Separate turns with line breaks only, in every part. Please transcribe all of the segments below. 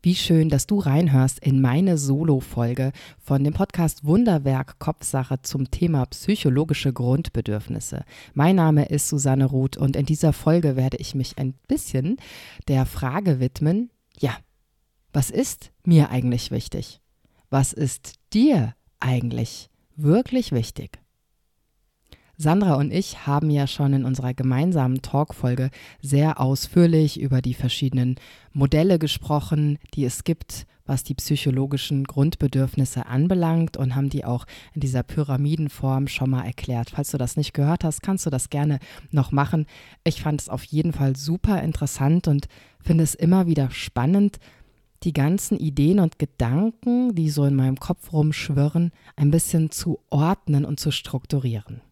Wie schön, dass du reinhörst in meine Solo-Folge von dem Podcast Wunderwerk Kopfsache zum Thema psychologische Grundbedürfnisse. Mein Name ist Susanne Ruth und in dieser Folge werde ich mich ein bisschen der Frage widmen, ja, was ist mir eigentlich wichtig? Was ist dir eigentlich wirklich wichtig? Sandra und ich haben ja schon in unserer gemeinsamen Talkfolge sehr ausführlich über die verschiedenen Modelle gesprochen, die es gibt, was die psychologischen Grundbedürfnisse anbelangt und haben die auch in dieser Pyramidenform schon mal erklärt. Falls du das nicht gehört hast, kannst du das gerne noch machen. Ich fand es auf jeden Fall super interessant und finde es immer wieder spannend, die ganzen Ideen und Gedanken, die so in meinem Kopf rumschwirren, ein bisschen zu ordnen und zu strukturieren.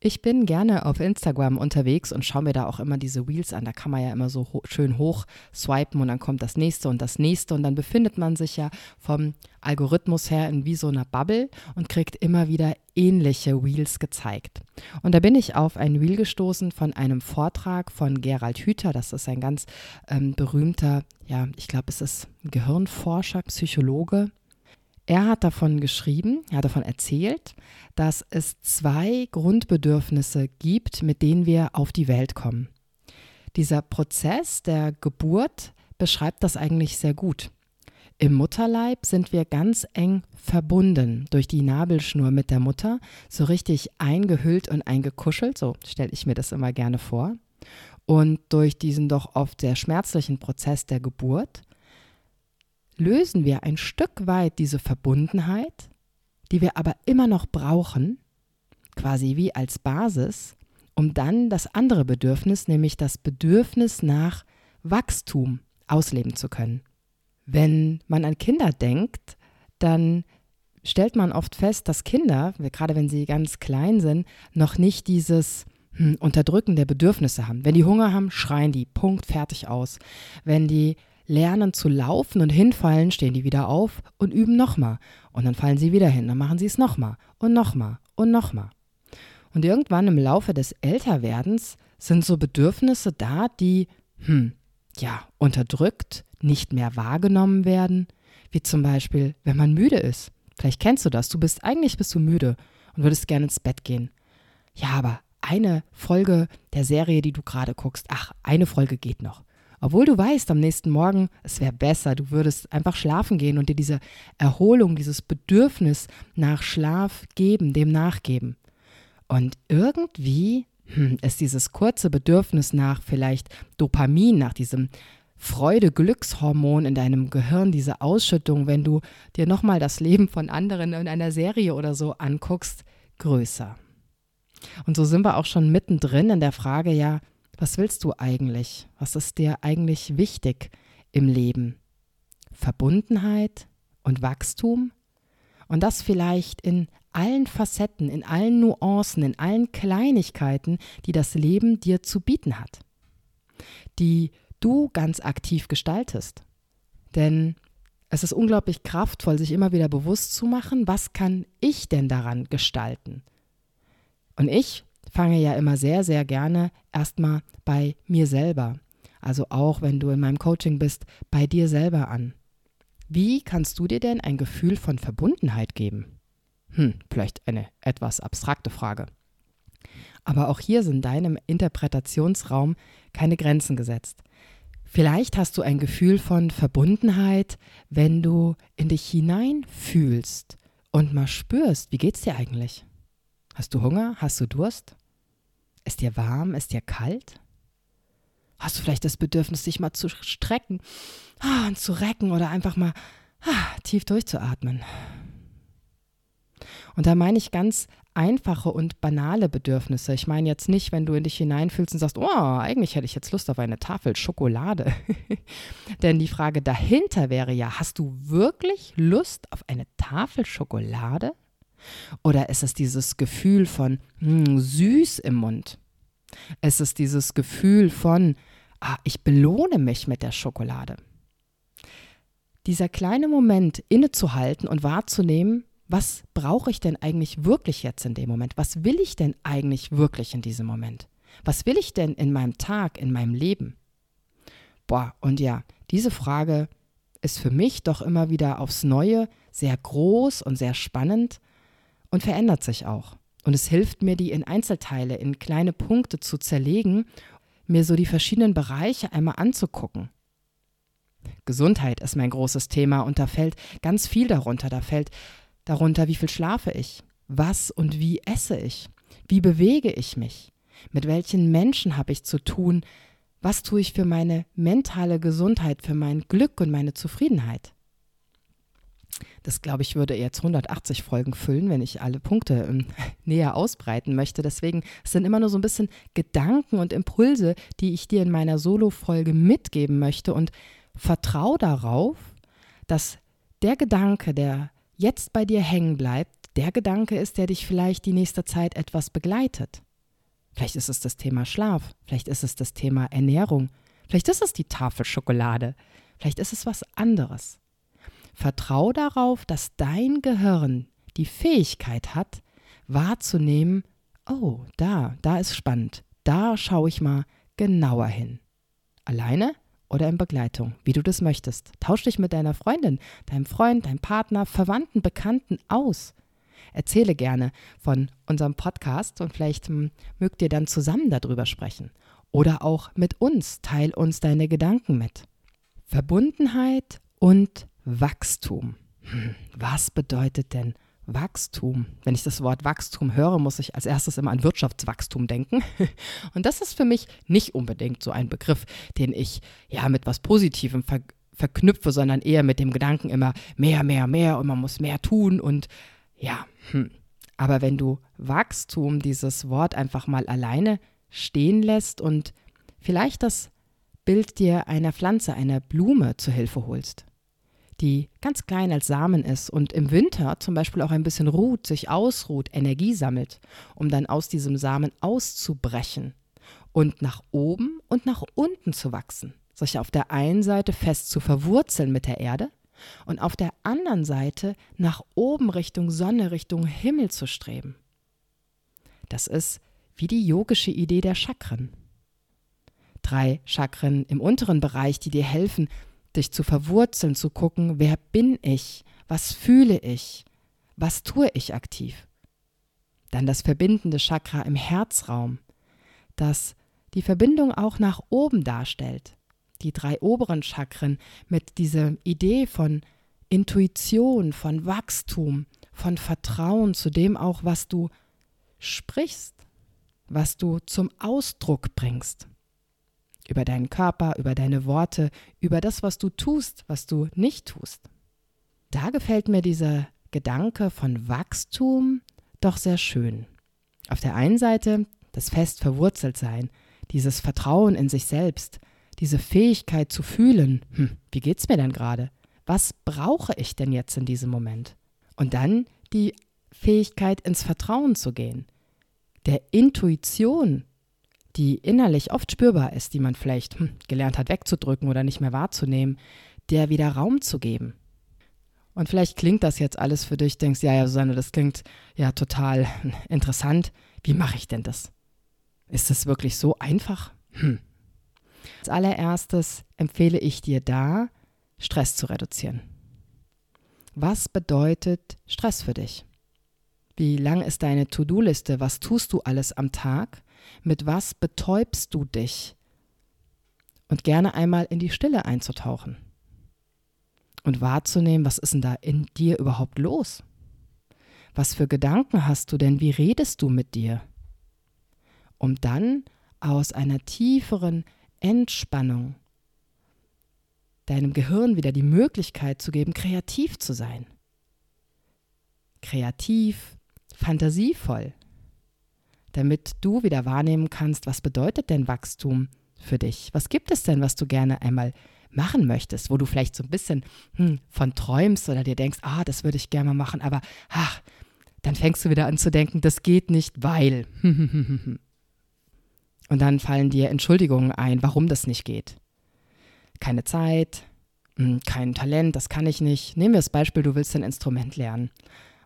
Ich bin gerne auf Instagram unterwegs und schaue mir da auch immer diese Wheels an. Da kann man ja immer so ho schön hoch swipen und dann kommt das nächste und das nächste und dann befindet man sich ja vom Algorithmus her in wie so einer Bubble und kriegt immer wieder ähnliche Wheels gezeigt. Und da bin ich auf ein Wheel gestoßen von einem Vortrag von Gerald Hüther. Das ist ein ganz ähm, berühmter, ja, ich glaube, es ist Gehirnforscher, Psychologe er hat davon geschrieben, er hat davon erzählt, dass es zwei Grundbedürfnisse gibt, mit denen wir auf die Welt kommen. Dieser Prozess der Geburt beschreibt das eigentlich sehr gut. Im Mutterleib sind wir ganz eng verbunden durch die Nabelschnur mit der Mutter, so richtig eingehüllt und eingekuschelt, so stelle ich mir das immer gerne vor. Und durch diesen doch oft sehr schmerzlichen Prozess der Geburt lösen wir ein Stück weit diese Verbundenheit, die wir aber immer noch brauchen, quasi wie als Basis, um dann das andere Bedürfnis, nämlich das Bedürfnis nach Wachstum, ausleben zu können. Wenn man an Kinder denkt, dann stellt man oft fest, dass Kinder, gerade wenn sie ganz klein sind, noch nicht dieses hm, Unterdrücken der Bedürfnisse haben. Wenn die Hunger haben, schreien die, Punkt, fertig aus. Wenn die lernen zu laufen und hinfallen, stehen die wieder auf und üben nochmal. Und dann fallen sie wieder hin, dann machen sie es nochmal und nochmal und nochmal. Und irgendwann im Laufe des Älterwerdens sind so Bedürfnisse da, die, hm, ja, unterdrückt, nicht mehr wahrgenommen werden, wie zum Beispiel, wenn man müde ist. Vielleicht kennst du das, du bist eigentlich bist du müde und würdest gerne ins Bett gehen. Ja, aber eine Folge der Serie, die du gerade guckst, ach, eine Folge geht noch. Obwohl du weißt am nächsten Morgen, es wäre besser, du würdest einfach schlafen gehen und dir diese Erholung, dieses Bedürfnis nach Schlaf geben, dem nachgeben. Und irgendwie hm, ist dieses kurze Bedürfnis nach vielleicht Dopamin, nach diesem Freude-Glückshormon in deinem Gehirn, diese Ausschüttung, wenn du dir nochmal das Leben von anderen in einer Serie oder so anguckst, größer. Und so sind wir auch schon mittendrin in der Frage, ja, was willst du eigentlich? Was ist dir eigentlich wichtig im Leben? Verbundenheit und Wachstum? Und das vielleicht in allen Facetten, in allen Nuancen, in allen Kleinigkeiten, die das Leben dir zu bieten hat, die du ganz aktiv gestaltest. Denn es ist unglaublich kraftvoll, sich immer wieder bewusst zu machen, was kann ich denn daran gestalten? Und ich fange ja immer sehr, sehr gerne erstmal bei mir selber. Also auch wenn du in meinem Coaching bist, bei dir selber an. Wie kannst du dir denn ein Gefühl von Verbundenheit geben? Hm, vielleicht eine etwas abstrakte Frage. Aber auch hier sind deinem Interpretationsraum keine Grenzen gesetzt. Vielleicht hast du ein Gefühl von Verbundenheit, wenn du in dich hineinfühlst und mal spürst, wie geht's dir eigentlich? Hast du Hunger? Hast du Durst? Ist dir warm? Ist dir kalt? Hast du vielleicht das Bedürfnis, dich mal zu strecken ah, und zu recken oder einfach mal ah, tief durchzuatmen? Und da meine ich ganz einfache und banale Bedürfnisse. Ich meine jetzt nicht, wenn du in dich hineinfühlst und sagst, oh, eigentlich hätte ich jetzt Lust auf eine Tafel Schokolade. Denn die Frage dahinter wäre ja, hast du wirklich Lust auf eine Tafel Schokolade? Oder ist es dieses Gefühl von hm, süß im Mund? Ist es dieses Gefühl von, ah, ich belohne mich mit der Schokolade? Dieser kleine Moment innezuhalten und wahrzunehmen, was brauche ich denn eigentlich wirklich jetzt in dem Moment? Was will ich denn eigentlich wirklich in diesem Moment? Was will ich denn in meinem Tag, in meinem Leben? Boah, und ja, diese Frage ist für mich doch immer wieder aufs Neue sehr groß und sehr spannend und verändert sich auch. Und es hilft mir, die in Einzelteile, in kleine Punkte zu zerlegen, mir so die verschiedenen Bereiche einmal anzugucken. Gesundheit ist mein großes Thema und da fällt ganz viel darunter. Da fällt darunter, wie viel schlafe ich, was und wie esse ich, wie bewege ich mich, mit welchen Menschen habe ich zu tun, was tue ich für meine mentale Gesundheit, für mein Glück und meine Zufriedenheit. Das, glaube ich, würde jetzt 180 Folgen füllen, wenn ich alle Punkte ähm, näher ausbreiten möchte. Deswegen sind immer nur so ein bisschen Gedanken und Impulse, die ich dir in meiner Solo-Folge mitgeben möchte. Und vertraue darauf, dass der Gedanke, der jetzt bei dir hängen bleibt, der Gedanke ist, der dich vielleicht die nächste Zeit etwas begleitet. Vielleicht ist es das Thema Schlaf, vielleicht ist es das Thema Ernährung, vielleicht ist es die Tafel Schokolade, vielleicht ist es was anderes. Vertrau darauf, dass dein Gehirn die Fähigkeit hat, wahrzunehmen, oh, da, da ist spannend, da schaue ich mal genauer hin. Alleine oder in Begleitung, wie du das möchtest. Tausch dich mit deiner Freundin, deinem Freund, deinem Partner, Verwandten, Bekannten aus. Erzähle gerne von unserem Podcast und vielleicht hm, mögt ihr dann zusammen darüber sprechen. Oder auch mit uns, teil uns deine Gedanken mit. Verbundenheit und Wachstum. Hm, was bedeutet denn Wachstum. Wenn ich das Wort Wachstum höre, muss ich als erstes immer an Wirtschaftswachstum denken. Und das ist für mich nicht unbedingt so ein Begriff, den ich ja mit was Positivem ver verknüpfe, sondern eher mit dem Gedanken immer mehr, mehr, mehr und man muss mehr tun und ja. Hm. Aber wenn du Wachstum, dieses Wort einfach mal alleine stehen lässt und vielleicht das Bild dir einer Pflanze, einer Blume zu Hilfe holst, die ganz klein als Samen ist und im Winter zum Beispiel auch ein bisschen ruht, sich ausruht, Energie sammelt, um dann aus diesem Samen auszubrechen und nach oben und nach unten zu wachsen, sich auf der einen Seite fest zu verwurzeln mit der Erde und auf der anderen Seite nach oben Richtung Sonne, Richtung Himmel zu streben. Das ist wie die yogische Idee der Chakren. Drei Chakren im unteren Bereich, die dir helfen, dich zu verwurzeln, zu gucken, wer bin ich, was fühle ich, was tue ich aktiv. Dann das verbindende Chakra im Herzraum, das die Verbindung auch nach oben darstellt. Die drei oberen Chakren mit dieser Idee von Intuition, von Wachstum, von Vertrauen zu dem auch, was du sprichst, was du zum Ausdruck bringst über deinen Körper, über deine Worte, über das, was du tust, was du nicht tust. Da gefällt mir dieser Gedanke von Wachstum doch sehr schön. Auf der einen Seite das fest verwurzelt sein, dieses Vertrauen in sich selbst, diese Fähigkeit zu fühlen, hm, wie geht's mir denn gerade? Was brauche ich denn jetzt in diesem Moment? Und dann die Fähigkeit ins Vertrauen zu gehen, der Intuition die innerlich oft spürbar ist, die man vielleicht hm, gelernt hat wegzudrücken oder nicht mehr wahrzunehmen, der wieder Raum zu geben. Und vielleicht klingt das jetzt alles für dich, denkst, ja, ja, Susanne, das klingt ja total interessant. Wie mache ich denn das? Ist das wirklich so einfach? Hm. Als allererstes empfehle ich dir da, Stress zu reduzieren. Was bedeutet Stress für dich? Wie lang ist deine To-Do-Liste? Was tust du alles am Tag? Mit was betäubst du dich? Und gerne einmal in die Stille einzutauchen und wahrzunehmen, was ist denn da in dir überhaupt los? Was für Gedanken hast du denn? Wie redest du mit dir? Um dann aus einer tieferen Entspannung deinem Gehirn wieder die Möglichkeit zu geben, kreativ zu sein. Kreativ, fantasievoll, damit du wieder wahrnehmen kannst, was bedeutet denn Wachstum für dich? Was gibt es denn, was du gerne einmal machen möchtest, wo du vielleicht so ein bisschen hm, von träumst oder dir denkst, ah, das würde ich gerne mal machen, aber ach, dann fängst du wieder an zu denken, das geht nicht, weil. Und dann fallen dir Entschuldigungen ein, warum das nicht geht. Keine Zeit, hm, kein Talent, das kann ich nicht. Nehmen wir das Beispiel, du willst ein Instrument lernen.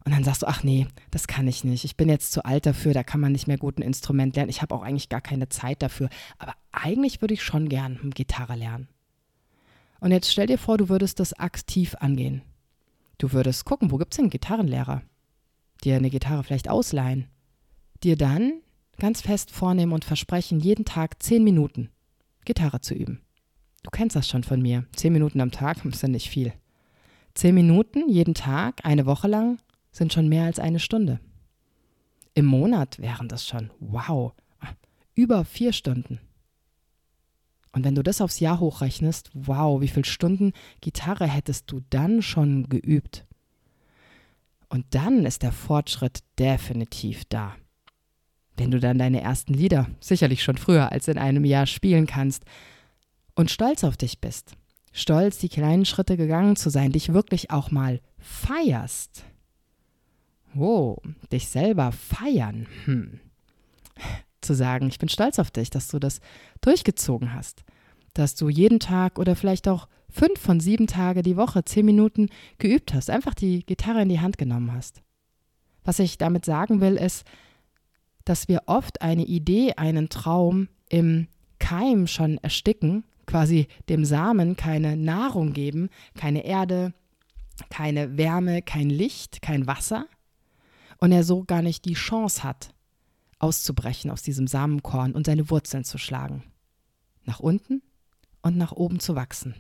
Und dann sagst du, ach nee, das kann ich nicht. Ich bin jetzt zu alt dafür, da kann man nicht mehr gut ein Instrument lernen. Ich habe auch eigentlich gar keine Zeit dafür. Aber eigentlich würde ich schon gern Gitarre lernen. Und jetzt stell dir vor, du würdest das aktiv angehen. Du würdest gucken, wo gibt es denn einen Gitarrenlehrer? Dir eine Gitarre vielleicht ausleihen. Dir dann ganz fest vornehmen und versprechen, jeden Tag zehn Minuten Gitarre zu üben. Du kennst das schon von mir. Zehn Minuten am Tag ist ja nicht viel. Zehn Minuten jeden Tag, eine Woche lang, sind schon mehr als eine Stunde. Im Monat wären das schon, wow, über vier Stunden. Und wenn du das aufs Jahr hochrechnest, wow, wie viele Stunden Gitarre hättest du dann schon geübt? Und dann ist der Fortschritt definitiv da. Wenn du dann deine ersten Lieder, sicherlich schon früher als in einem Jahr, spielen kannst und stolz auf dich bist, stolz die kleinen Schritte gegangen zu sein, dich wirklich auch mal feierst. Wow, dich selber feiern. Hm. Zu sagen, ich bin stolz auf dich, dass du das durchgezogen hast. Dass du jeden Tag oder vielleicht auch fünf von sieben Tage die Woche zehn Minuten geübt hast, einfach die Gitarre in die Hand genommen hast. Was ich damit sagen will, ist, dass wir oft eine Idee, einen Traum im Keim schon ersticken, quasi dem Samen keine Nahrung geben, keine Erde, keine Wärme, kein Licht, kein Wasser und er so gar nicht die Chance hat, auszubrechen aus diesem Samenkorn und seine Wurzeln zu schlagen. Nach unten und nach oben zu wachsen.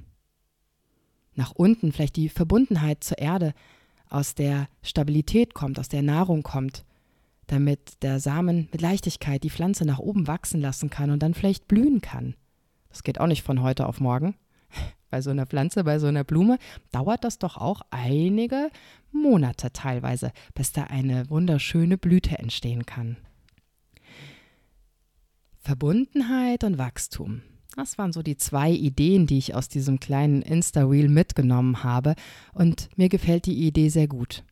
Nach unten vielleicht die Verbundenheit zur Erde, aus der Stabilität kommt, aus der Nahrung kommt, damit der Samen mit Leichtigkeit die Pflanze nach oben wachsen lassen kann und dann vielleicht blühen kann. Das geht auch nicht von heute auf morgen bei so einer Pflanze, bei so einer Blume, dauert das doch auch einige Monate teilweise, bis da eine wunderschöne Blüte entstehen kann. Verbundenheit und Wachstum. Das waren so die zwei Ideen, die ich aus diesem kleinen Insta-Reel mitgenommen habe und mir gefällt die Idee sehr gut.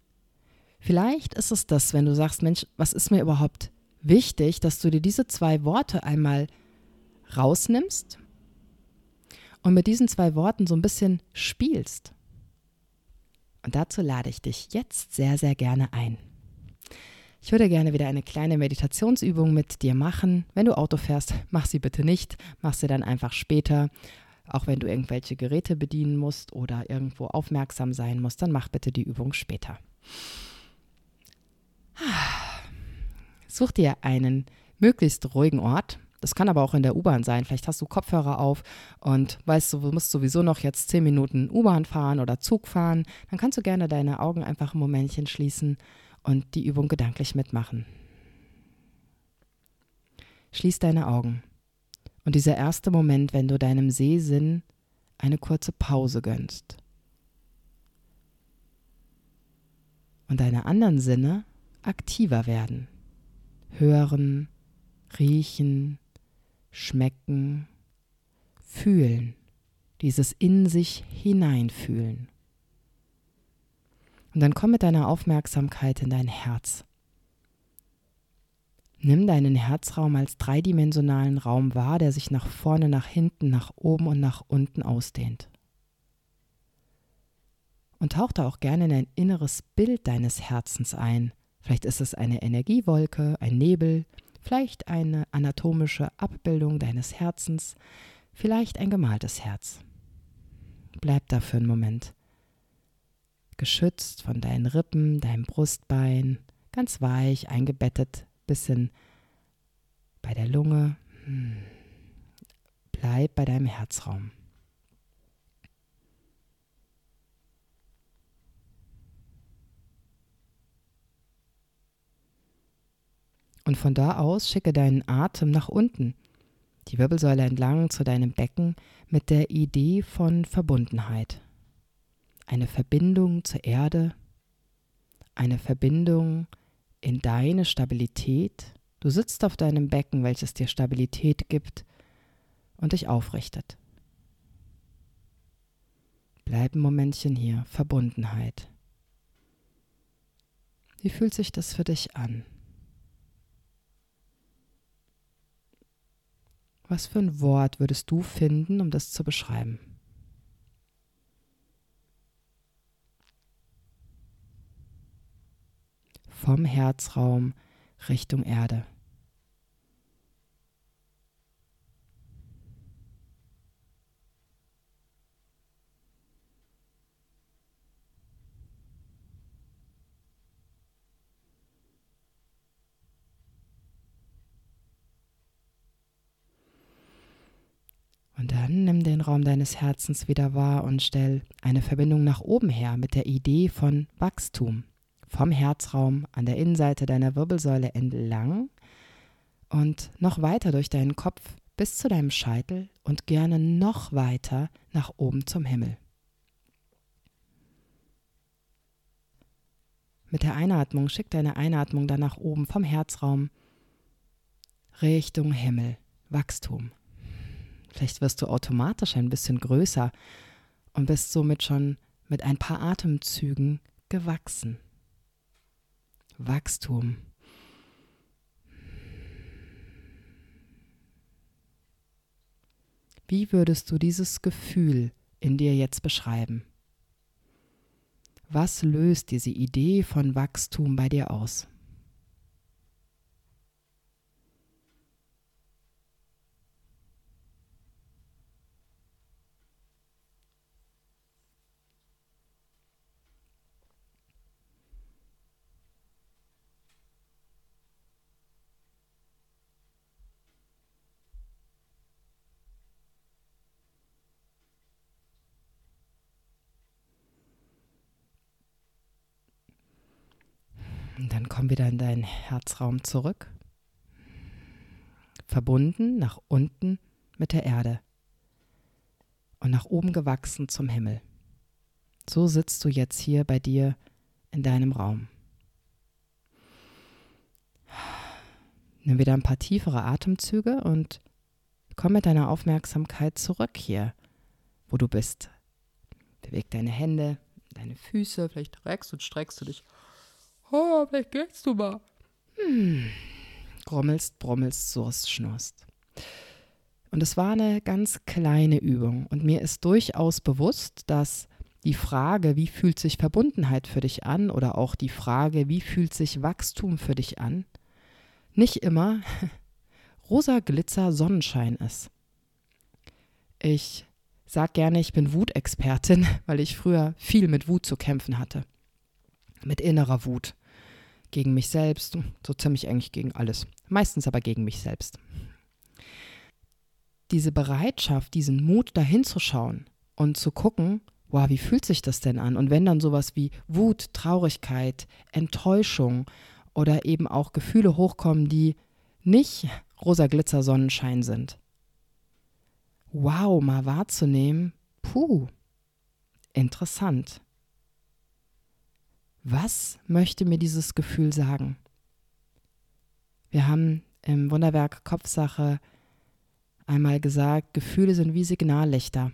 Vielleicht ist es das, wenn du sagst, Mensch, was ist mir überhaupt wichtig, dass du dir diese zwei Worte einmal rausnimmst und mit diesen zwei Worten so ein bisschen spielst. Und dazu lade ich dich jetzt sehr, sehr gerne ein. Ich würde gerne wieder eine kleine Meditationsübung mit dir machen. Wenn du Auto fährst, mach sie bitte nicht, mach sie dann einfach später. Auch wenn du irgendwelche Geräte bedienen musst oder irgendwo aufmerksam sein musst, dann mach bitte die Übung später. Such dir einen möglichst ruhigen Ort, das kann aber auch in der U-Bahn sein. Vielleicht hast du Kopfhörer auf und weißt du, du musst sowieso noch jetzt zehn Minuten U-Bahn fahren oder Zug fahren. Dann kannst du gerne deine Augen einfach ein Momentchen schließen und die Übung gedanklich mitmachen. Schließ deine Augen. Und dieser erste Moment, wenn du deinem Sehsinn eine kurze Pause gönnst. Und deine anderen Sinne aktiver werden. Hören, riechen, schmecken, fühlen, dieses in sich hineinfühlen. Und dann komm mit deiner Aufmerksamkeit in dein Herz. Nimm deinen Herzraum als dreidimensionalen Raum wahr, der sich nach vorne, nach hinten, nach oben und nach unten ausdehnt. Und tauch da auch gerne in ein inneres Bild deines Herzens ein. Vielleicht ist es eine Energiewolke, ein Nebel, vielleicht eine anatomische Abbildung deines Herzens, vielleicht ein gemaltes Herz. Bleib da für einen Moment. Geschützt von deinen Rippen, deinem Brustbein, ganz weich eingebettet, bisschen bei der Lunge. Hm. Bleib bei deinem Herzraum. Und von da aus schicke deinen Atem nach unten, die Wirbelsäule entlang zu deinem Becken mit der Idee von Verbundenheit. Eine Verbindung zur Erde, eine Verbindung in deine Stabilität. Du sitzt auf deinem Becken, welches dir Stabilität gibt und dich aufrichtet. Bleib ein Momentchen hier, Verbundenheit. Wie fühlt sich das für dich an? Was für ein Wort würdest du finden, um das zu beschreiben? Vom Herzraum Richtung Erde. Und dann nimm den Raum deines Herzens wieder wahr und stell eine Verbindung nach oben her mit der Idee von Wachstum. Vom Herzraum an der Innenseite deiner Wirbelsäule entlang und noch weiter durch deinen Kopf bis zu deinem Scheitel und gerne noch weiter nach oben zum Himmel. Mit der Einatmung schick deine Einatmung dann nach oben vom Herzraum Richtung Himmel, Wachstum. Vielleicht wirst du automatisch ein bisschen größer und bist somit schon mit ein paar Atemzügen gewachsen. Wachstum. Wie würdest du dieses Gefühl in dir jetzt beschreiben? Was löst diese Idee von Wachstum bei dir aus? Dann komm wieder in deinen Herzraum zurück. Verbunden nach unten mit der Erde und nach oben gewachsen zum Himmel. So sitzt du jetzt hier bei dir in deinem Raum. Nimm wieder ein paar tiefere Atemzüge und komm mit deiner Aufmerksamkeit zurück hier, wo du bist. Beweg deine Hände, deine Füße, vielleicht reckst und streckst du dich Oh, vielleicht gehst du mal. Hm. Grummelst, brummelst, surst, schnurst. Und es war eine ganz kleine Übung. Und mir ist durchaus bewusst, dass die Frage, wie fühlt sich Verbundenheit für dich an, oder auch die Frage, wie fühlt sich Wachstum für dich an, nicht immer rosa Glitzer Sonnenschein ist. Ich sag gerne, ich bin Wutexpertin, weil ich früher viel mit Wut zu kämpfen hatte. Mit innerer Wut gegen mich selbst, so ziemlich eigentlich gegen alles, meistens aber gegen mich selbst. Diese Bereitschaft, diesen Mut dahin zu schauen und zu gucken, wow, wie fühlt sich das denn an? Und wenn dann sowas wie Wut, Traurigkeit, Enttäuschung oder eben auch Gefühle hochkommen, die nicht rosa Glitzer Sonnenschein sind. Wow, mal wahrzunehmen, puh, interessant. Was möchte mir dieses Gefühl sagen? Wir haben im Wunderwerk Kopfsache einmal gesagt, Gefühle sind wie Signallichter.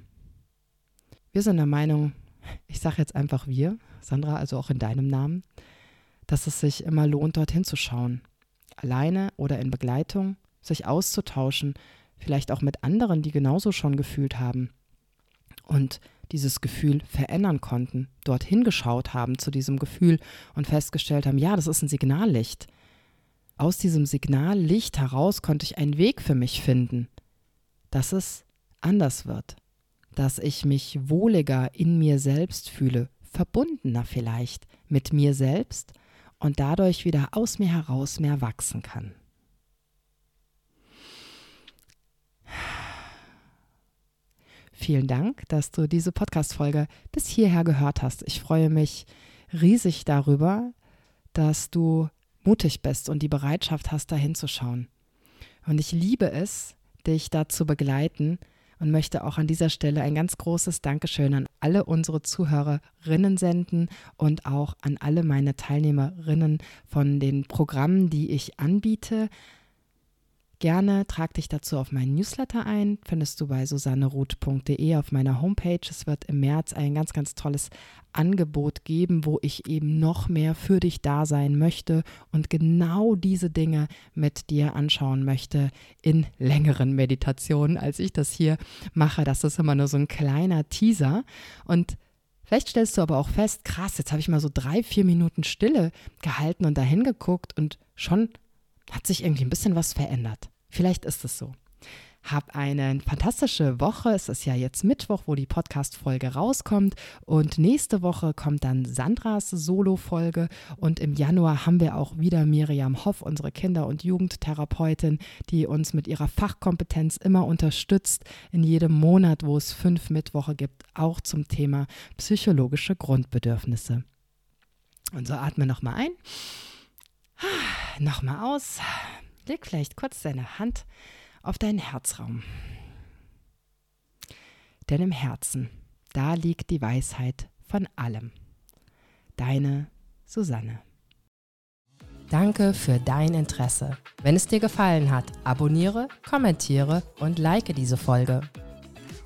Wir sind der Meinung, ich sage jetzt einfach wir, Sandra, also auch in deinem Namen, dass es sich immer lohnt, dorthin zu schauen. Alleine oder in Begleitung, sich auszutauschen, vielleicht auch mit anderen, die genauso schon gefühlt haben. Und dieses Gefühl verändern konnten, dort hingeschaut haben zu diesem Gefühl und festgestellt haben, ja, das ist ein Signallicht. Aus diesem Signallicht heraus konnte ich einen Weg für mich finden, dass es anders wird, dass ich mich wohliger in mir selbst fühle, verbundener vielleicht mit mir selbst und dadurch wieder aus mir heraus mehr wachsen kann. Vielen Dank, dass du diese Podcast-Folge bis hierher gehört hast. Ich freue mich riesig darüber, dass du mutig bist und die Bereitschaft hast, da hinzuschauen. Und ich liebe es, dich dazu begleiten und möchte auch an dieser Stelle ein ganz großes Dankeschön an alle unsere Zuhörerinnen senden und auch an alle meine Teilnehmerinnen von den Programmen, die ich anbiete. Gerne trag dich dazu auf meinen Newsletter ein, findest du bei susanneruth.de auf meiner Homepage. Es wird im März ein ganz, ganz tolles Angebot geben, wo ich eben noch mehr für dich da sein möchte und genau diese Dinge mit dir anschauen möchte in längeren Meditationen, als ich das hier mache. Das ist immer nur so ein kleiner Teaser und Vielleicht stellst du aber auch fest, krass, jetzt habe ich mal so drei, vier Minuten Stille gehalten und dahin geguckt und schon hat sich irgendwie ein bisschen was verändert. Vielleicht ist es so. Hab eine fantastische Woche. Es ist ja jetzt Mittwoch, wo die Podcast-Folge rauskommt. Und nächste Woche kommt dann Sandras Solo-Folge. Und im Januar haben wir auch wieder Miriam Hoff, unsere Kinder- und Jugendtherapeutin, die uns mit ihrer Fachkompetenz immer unterstützt. In jedem Monat, wo es fünf Mittwoche gibt, auch zum Thema psychologische Grundbedürfnisse. Und so atme nochmal ein. Nochmal aus. Leg vielleicht kurz deine Hand auf deinen Herzraum. Denn im Herzen, da liegt die Weisheit von allem. Deine Susanne.
Danke für dein Interesse. Wenn es dir gefallen hat, abonniere, kommentiere und like diese Folge.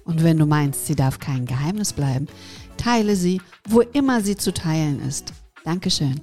Und wenn du meinst, sie darf kein Geheimnis bleiben, teile sie, wo immer sie zu teilen ist. Dankeschön.